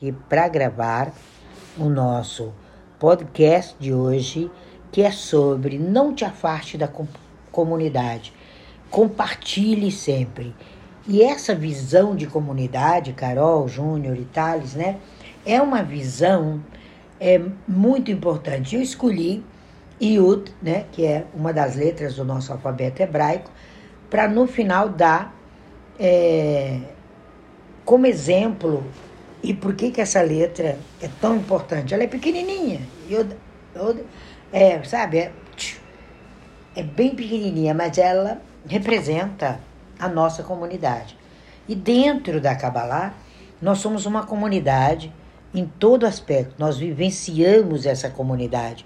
aqui para gravar o nosso podcast de hoje, que é sobre não te afaste da comunidade. Compartilhe sempre. E essa visão de comunidade, Carol, Júnior e Thales, né? É uma visão é, muito importante. Eu escolhi Yud, né? Que é uma das letras do nosso alfabeto hebraico, para no final dar é, como exemplo e por que, que essa letra é tão importante? Ela é pequenininha. Eu, eu, é, sabe? É, é bem pequenininha, mas ela representa a nossa comunidade. E dentro da Kabbalah, nós somos uma comunidade em todo aspecto. Nós vivenciamos essa comunidade,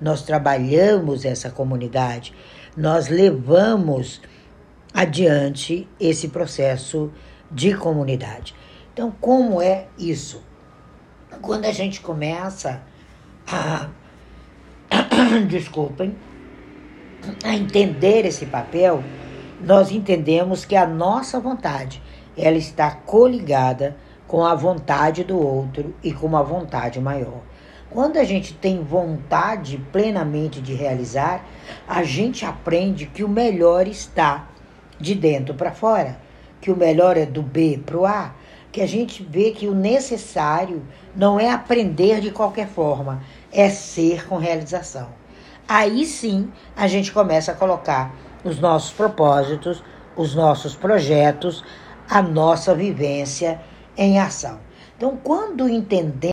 nós trabalhamos essa comunidade, nós levamos adiante esse processo de comunidade. Então, como é isso? Quando a gente começa a. Desculpem. A entender esse papel, nós entendemos que a nossa vontade ela está coligada com a vontade do outro e com uma vontade maior. Quando a gente tem vontade plenamente de realizar, a gente aprende que o melhor está de dentro para fora, que o melhor é do B para o A, que a gente vê que o necessário não é aprender de qualquer forma, é ser com realização. Aí sim a gente começa a colocar os nossos propósitos, os nossos projetos, a nossa vivência em ação. Então, quando entendemos